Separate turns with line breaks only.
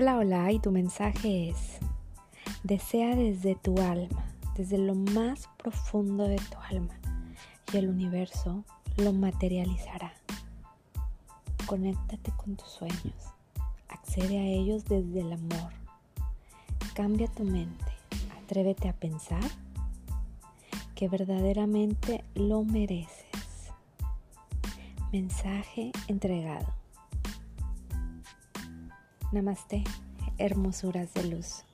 Hola, hola, y tu mensaje es, desea desde tu alma, desde lo más profundo de tu alma, y el universo lo materializará. Conéctate con tus sueños, accede a ellos desde el amor, cambia tu mente, atrévete a pensar que verdaderamente lo mereces. Mensaje entregado. Namaste, hermosuras de luz.